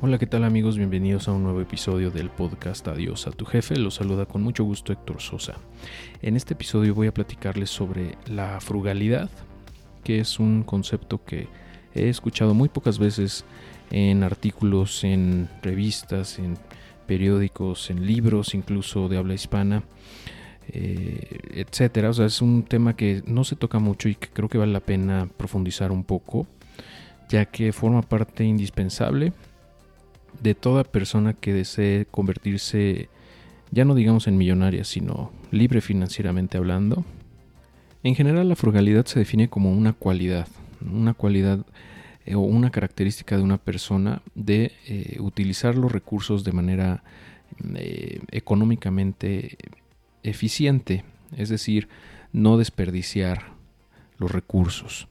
Hola, ¿qué tal amigos? Bienvenidos a un nuevo episodio del podcast Adiós a tu jefe. Los saluda con mucho gusto Héctor Sosa. En este episodio voy a platicarles sobre la frugalidad, que es un concepto que he escuchado muy pocas veces en artículos, en revistas, en periódicos, en libros, incluso de habla hispana, eh, etcétera. O sea, es un tema que no se toca mucho y que creo que vale la pena profundizar un poco, ya que forma parte indispensable de toda persona que desee convertirse, ya no digamos en millonaria, sino libre financieramente hablando. En general la frugalidad se define como una cualidad, una cualidad eh, o una característica de una persona de eh, utilizar los recursos de manera eh, económicamente eficiente, es decir, no desperdiciar los recursos.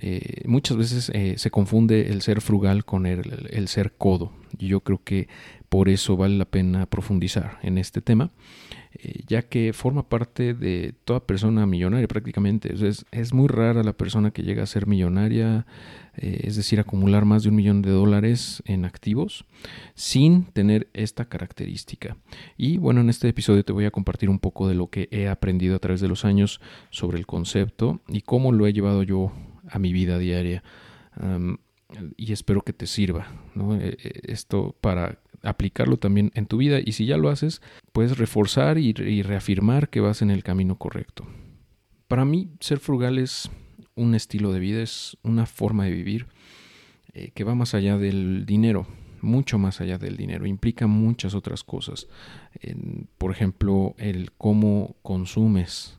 Eh, muchas veces eh, se confunde el ser frugal con el, ser codo. Y yo creo que por eso vale la pena profundizar en este tema, eh, ya que forma parte de toda persona millonaria prácticamente. Es, es, muy rara la persona que llega a ser millonaria, es decir, acumular más de un millón de dólares en activos, sin tener esta característica. Y bueno, en este episodio te voy a compartir un poco de lo que he aprendido a través de los años sobre el concepto y cómo lo he llevado yo a mi vida diaria. y espero que te sirva e, e, esto para aplicarlo también en tu vida y si ya lo haces, puedes reforzar y, reafirmar que vas en el camino correcto. Para mí, ser frugal es un estilo de vida, es una forma de vivir eh, que va más allá del dinero, mucho más allá del dinero, implica muchas otras cosas. por ejemplo, el cómo consumes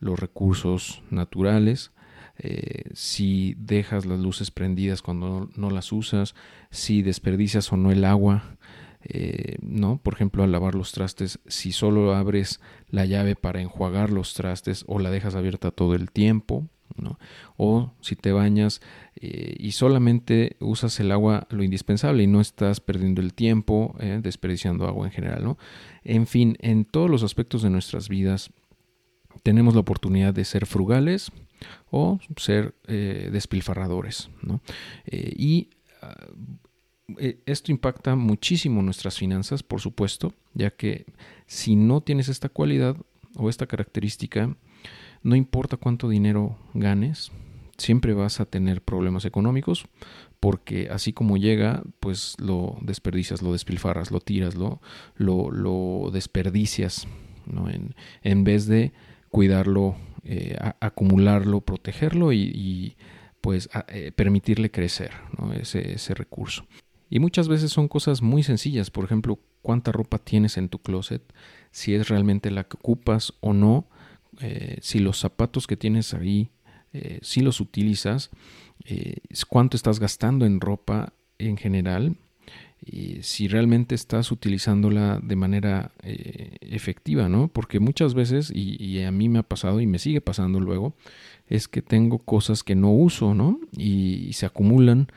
los recursos naturales, eh, si dejas las luces prendidas cuando no, las usas, si desperdicias o no el agua, eh, ¿no? Por ejemplo, al lavar los trastes, si solo abres la llave para enjuagar los trastes o la dejas abierta todo el tiempo, ¿no? O si te bañas eh, y solamente usas el agua lo indispensable y no estás perdiendo el tiempo desperdiciando agua en general, ¿no? En fin, en todos los aspectos de nuestras vidas tenemos la oportunidad de ser frugales, o ser eh, despilfarradores. Eh, y ah, eh, esto impacta muchísimo nuestras finanzas, por supuesto, ya que si no tienes esta cualidad o esta característica, no importa cuánto dinero ganes, siempre vas a tener problemas económicos porque así como llega, pues lo desperdicias, lo despilfarras, lo tiras, lo, lo, desperdicias, En, en vez de cuidarlo eh, acumularlo, protegerlo y, pues eh, permitirle crecer ese, recurso. Y muchas veces son cosas muy sencillas, por ejemplo, cuánta ropa tienes en tu closet, si es realmente la que ocupas o no, eh, si los zapatos que tienes ahí, si los utilizas, cuánto estás gastando en ropa en general, si realmente estás utilizándola de manera eh, efectiva, ¿no? Porque muchas veces, y, a mí me ha pasado y me sigue pasando luego, es que tengo cosas que no uso, ¿no? Y, se acumulan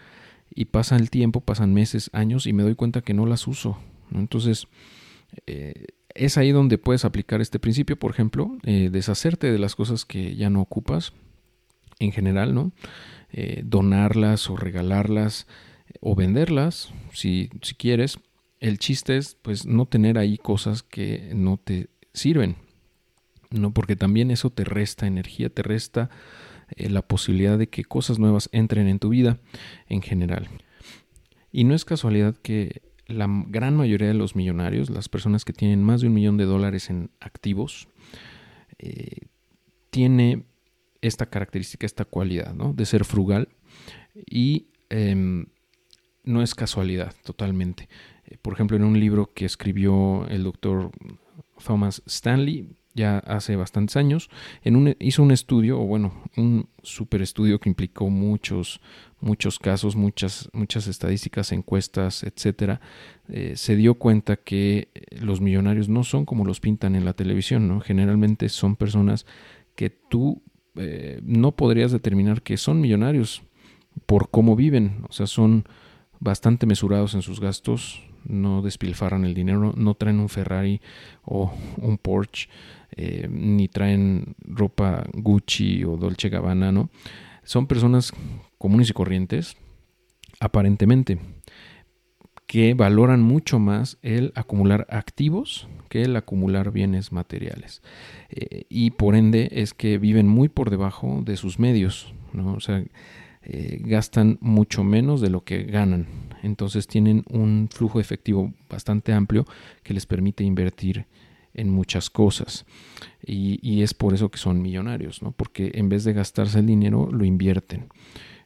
y pasa el tiempo, pasan meses, años y me doy cuenta que no las uso. Entonces, eh, es ahí donde puedes aplicar este principio, por ejemplo, eh, deshacerte de las cosas que ya no ocupas en general, ¿no? donarlas o regalarlas o venderlas si, si quieres. El chiste es pues no tener ahí cosas que no te sirven. No, porque también eso te resta energía, te resta eh, la posibilidad de que cosas nuevas entren en tu vida en general. Y no es casualidad que la gran mayoría de los millonarios, las personas que tienen más de un millón de dólares en activos, eh, tiene esta característica, esta cualidad, ¿no? De ser frugal y em, no es casualidad totalmente. Eh, por ejemplo, en un libro que escribió el doctor Thomas Stanley, ya hace bastantes años, en un, hizo un estudio, o bueno, un super estudio que implicó muchos, muchos casos, muchas, muchas estadísticas, encuestas, etcétera, eh, se dio cuenta que los millonarios no son como los pintan en la televisión, ¿no? Generalmente son personas que tú eh, no podrías determinar que son millonarios por cómo viven, o sea, son bastante mesurados en sus gastos, no despilfarran el dinero, no traen un Ferrari o un Porsche, eh, ni traen ropa Gucci o Dolce Gabbana, ¿no? Son personas comunes y corrientes, aparentemente, que valoran mucho más el acumular activos que el acumular bienes materiales. Eh, y por ende es que viven muy por debajo de sus medios, ¿no? O sea, eh, gastan mucho menos de lo que ganan. Entonces tienen un flujo efectivo bastante amplio que les permite invertir en muchas cosas. Y, es por eso que son millonarios, ¿no? Porque en vez de gastarse el dinero, lo invierten.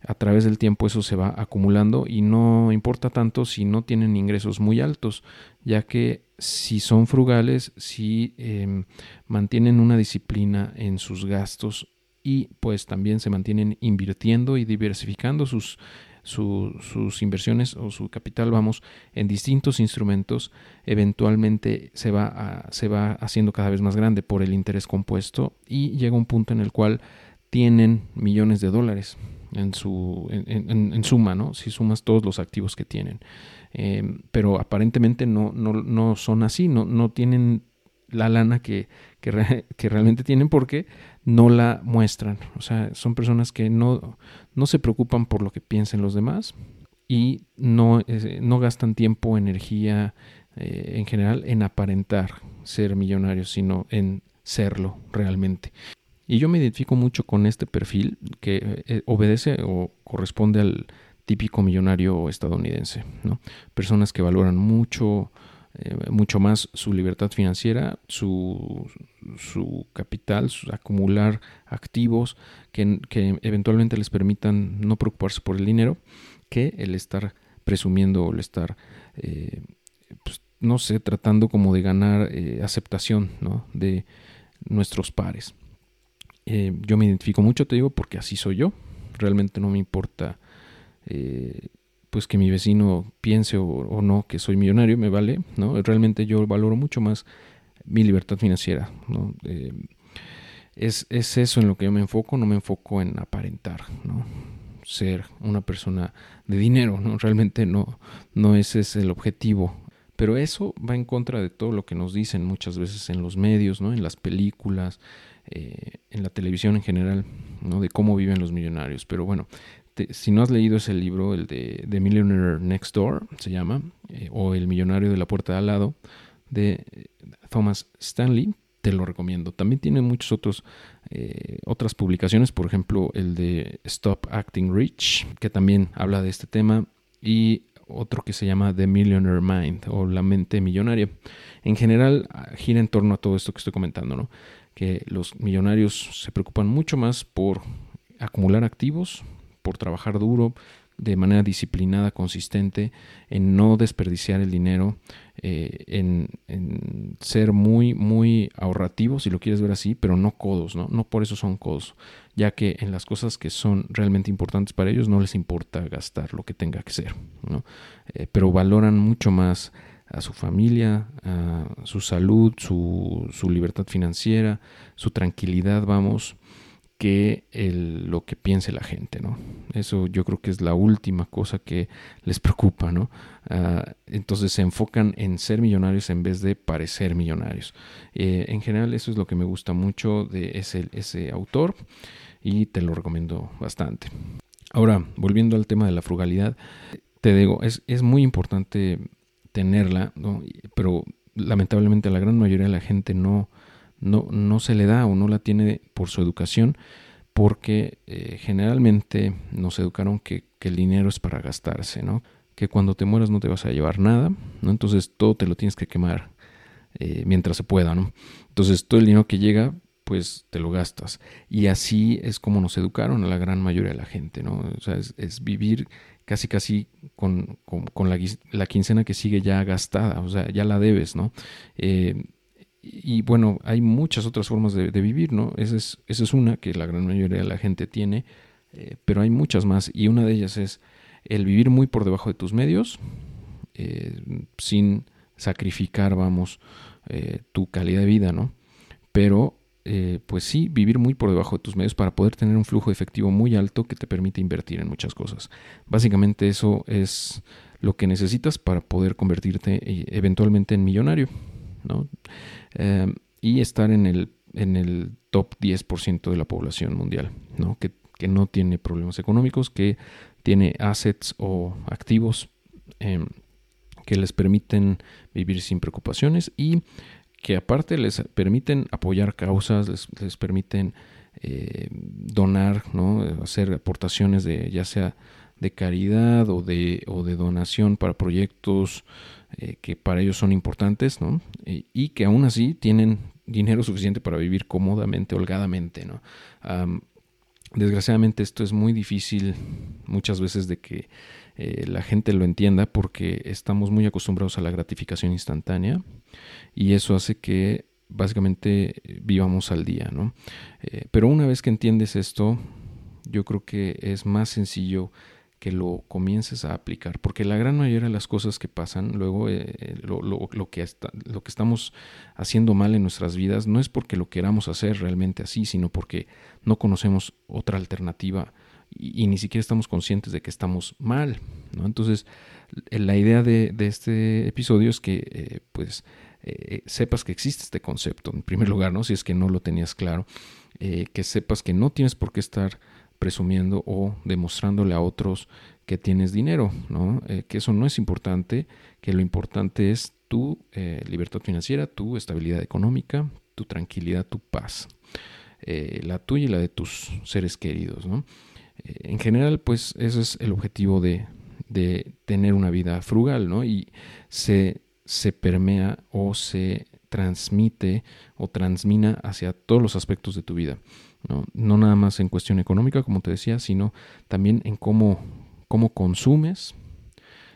A través del tiempo eso se va acumulando y no importa tanto si no tienen ingresos muy altos, ya que si son frugales, si em, mantienen una disciplina en sus gastos y pues también se mantienen invirtiendo y diversificando sus, sus inversiones o su capital, vamos, en distintos instrumentos, eventualmente se va, se va haciendo cada vez más grande por el interés compuesto y llega un punto en el cual tienen millones de dólares en, su, en, suma, ¿no? Si sumas todos los activos que tienen. Em, pero aparentemente no, no, no, son así, no, no tienen la lana que, que, realmente tienen porque no la muestran. O sea, son personas que no, no se preocupan por lo que piensen los demás y no, no gastan tiempo, energía eh, en general en aparentar ser millonarios, sino en serlo realmente. Y yo me identifico mucho con este perfil que eh, obedece o corresponde al típico millonario estadounidense. ¿no? Personas que valoran mucho eh, mucho más su libertad financiera, su, su capital, acumular activos que, que, eventualmente les permitan no preocuparse por el dinero, que el estar presumiendo o el estar, eh, pues, no sé, tratando como de ganar eh, aceptación ¿no? de nuestros pares. yo me identifico mucho, te digo, porque así soy yo. Realmente no me importa pues que mi vecino piense o, no que soy millonario, me vale, ¿no? Realmente yo valoro mucho más mi libertad financiera, ¿no? Eh, es, eso en lo que yo me enfoco, no me enfoco en aparentar, ¿no? Ser una persona de dinero, ¿no? Realmente no, no ese es el objetivo. Pero eso va en contra de todo lo que nos dicen muchas veces en los medios, ¿no? En las películas, eh, en la televisión en general, ¿no? De cómo viven los millonarios. Pero bueno, si no has leído ese libro, el de The Millionaire Next Door, se llama, eh, o El Millonario de la Puerta de al lado, de eh, Thomas Stanley, te lo recomiendo. También tiene muchas otros, eh, otras publicaciones, por ejemplo, el de Stop Acting Rich, que también habla de este tema, y otro que se llama The Millionaire Mind, o la mente millonaria. En general, gira en torno a todo esto que estoy comentando, ¿no? Que los millonarios se preocupan mucho más por acumular activos, por trabajar duro, de manera disciplinada, consistente, en no desperdiciar el dinero, eh, en, ser muy, muy ahorrativos, si lo quieres ver así, pero no codos, ¿no? No por eso son codos, ya que en las cosas que son realmente importantes para ellos no les importa gastar lo que tenga que ser, ¿no? Eh, pero valoran mucho más a su familia, a su salud, su, su libertad financiera, su tranquilidad, vamos, que lo que piense la gente, ¿no? Eso yo creo que es la última cosa que les preocupa, ¿no? Ah, entonces se enfocan en ser millonarios en vez de parecer millonarios. Eh, en general eso es lo que me gusta mucho de ese, ese autor y te lo recomiendo bastante. Ahora, volviendo al tema de la frugalidad, te digo, es, es muy importante tenerla, ¿no? pero lamentablemente la gran mayoría de la gente no, no, no se le da o no la tiene por su educación, porque eh, generalmente nos educaron que, el dinero es para gastarse, ¿no? Que cuando te mueras no te vas a llevar nada, ¿no? Entonces todo te lo tienes que quemar eh, mientras se pueda, ¿no? Entonces todo el dinero que llega, pues te lo gastas. Y así es como nos educaron a la gran mayoría de la gente, ¿no? O sea, es, vivir casi casi con, la, la, quincena que sigue ya gastada, o sea, ya la debes, ¿no? Eh, y bueno, hay muchas otras formas de, vivir, ¿no? Esa es, esa es una que la gran mayoría de la gente tiene eh, pero hay muchas más y una de ellas es el vivir muy por debajo de tus medios, eh, sin sacrificar, vamos, eh, tu calidad de vida, ¿no? Pero, pues sí, vivir muy por debajo de tus medios para poder tener un flujo efectivo muy alto que te permite invertir en muchas cosas. Básicamente eso es lo que necesitas para poder convertirte eventualmente en millonario, ¿no? y estar en el, en el top 10% de la población mundial, ¿no? Que, no tiene problemas económicos, que tiene assets o activos em, que les permiten vivir sin preocupaciones y que aparte les permiten apoyar causas, les, permiten eh, donar, ¿no? hacer aportaciones de ya sea de caridad o de, o de donación para proyectos eh, que para ellos son importantes, ¿no? y que aún así tienen dinero suficiente para vivir cómodamente, holgadamente, ¿no? desgraciadamente esto es muy difícil muchas veces de que eh, la gente lo entienda porque estamos muy acostumbrados a la gratificación instantánea y eso hace que básicamente vivamos al día, ¿no? Eh, pero una vez que entiendes esto, yo creo que es más sencillo que lo comiences a aplicar, porque la gran mayoría de las cosas que pasan, luego eh, eh, lo, lo, que lo que estamos haciendo mal en nuestras vidas no es porque lo queramos hacer realmente así, sino porque no conocemos otra alternativa y, ni siquiera estamos conscientes de que estamos mal. ¿no? Entonces, la idea de, este episodio es que eh, pues sepas que existe este concepto, en primer lugar, ¿no? si es que no lo tenías claro, que sepas que no tienes por qué estar presumiendo o demostrándole a otros que tienes dinero. Eh, que eso no es importante, que lo importante es tu eh, libertad financiera, tu estabilidad económica, tu tranquilidad, tu paz, eh, la tuya y la de tus seres queridos, en general, pues ese es el objetivo de, tener una vida frugal. Y se, se permea o se transmite o transmina hacia todos los aspectos de tu vida. ¿No? nada más en cuestión económica, como te decía, sino también en cómo, cómo consumes,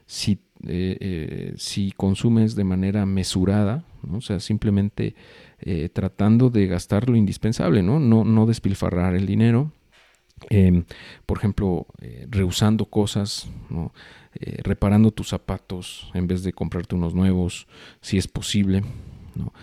si, eh, eh, si consumes de manera mesurada, o sea, simplemente eh, tratando de gastar lo indispensable, ¿no? No, no despilfarrar el dinero, em, por ejemplo, rehusando cosas, reparando tus zapatos en vez de comprarte unos nuevos, si es posible. ¿no?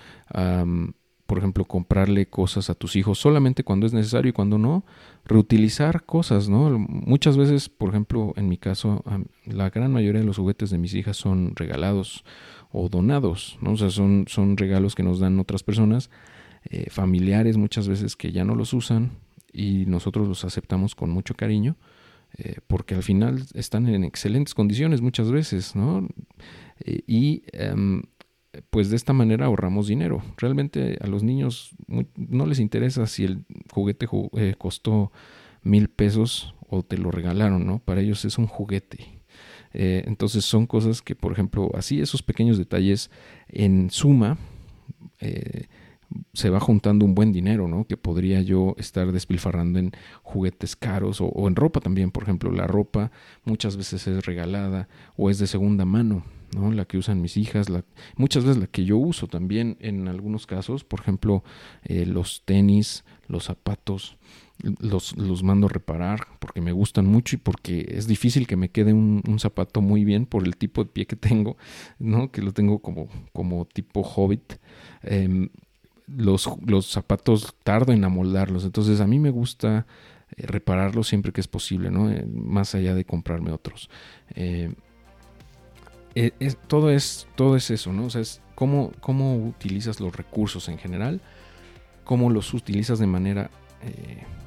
Por ejemplo, comprarle cosas a tus hijos solamente cuando es necesario y cuando no, reutilizar cosas, ¿no? Muchas veces, por ejemplo, en mi caso, la gran mayoría de los juguetes de mis hijas son regalados o donados, ¿no? O sea, son, son regalos que nos dan otras personas, eh, familiares muchas veces que ya no los usan y nosotros los aceptamos con mucho cariño. Eh, porque al final están en excelentes condiciones muchas veces, ¿no? Eh, y em, pues de esta manera ahorramos dinero. Realmente a los niños no les interesa si el juguete eh, costó mil pesos o te lo regalaron, ¿no? Para ellos es un juguete. Eh, entonces son cosas que, por ejemplo, así esos pequeños detalles en suma eh, se va juntando un buen dinero, ¿no? Que podría yo estar despilfarrando en juguetes caros o, en ropa también. Por ejemplo, la ropa muchas veces es regalada o es de segunda mano la que usan mis hijas, la, muchas veces la que yo uso también en algunos casos, por ejemplo, eh, los tenis, los zapatos, los, los mando a reparar porque me gustan mucho y porque es difícil que me quede un, zapato muy bien por el tipo de pie que tengo, ¿no? que lo tengo como, como tipo hobbit. Em, los, los zapatos tardo en amoldarlos, entonces a mí me gusta eh, repararlos siempre que es posible, ¿no? Eh, más allá de comprarme otros. Eh, todo, es, todo es eso, ¿no? O sea, es cómo, cómo utilizas los recursos en general, cómo los utilizas de manera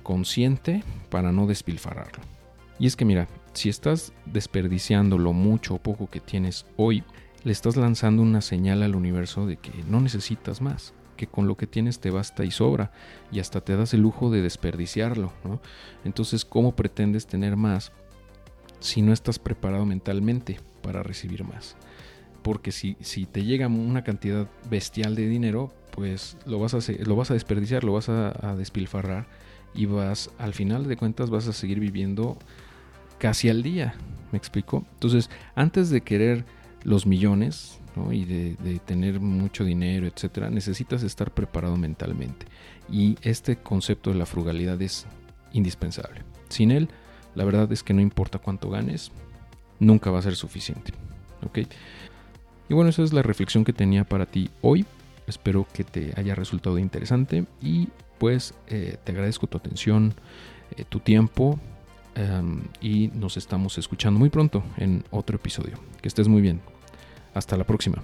consciente para no despilfarrarlo. Y es que mira, si estás desperdiciando lo mucho o poco que tienes hoy, le estás lanzando una señal al universo de que no necesitas más, que con lo que tienes te basta y sobra, y hasta te das el lujo de desperdiciarlo, ¿no? Entonces, ¿cómo pretendes tener más si no estás preparado mentalmente? para recibir más. Porque si, si te llega una cantidad bestial de dinero, pues lo vas a, lo vas a desperdiciar, lo vas a, despilfarrar y vas, al final de cuentas, vas a seguir viviendo casi al día. ¿Me explico? Entonces, antes de querer los millones y de, tener mucho dinero, etcétera, necesitas estar preparado mentalmente. Y este concepto de la frugalidad es indispensable. Sin él, la verdad es que no importa cuánto ganes, nunca va a ser suficiente. ¿ok? Y bueno, esa es la reflexión que tenía para ti hoy. Espero que te haya resultado interesante y pues eh, te agradezco tu atención, eh, tu tiempo em, y nos estamos escuchando muy pronto en otro episodio. Que estés muy bien. Hasta la próxima.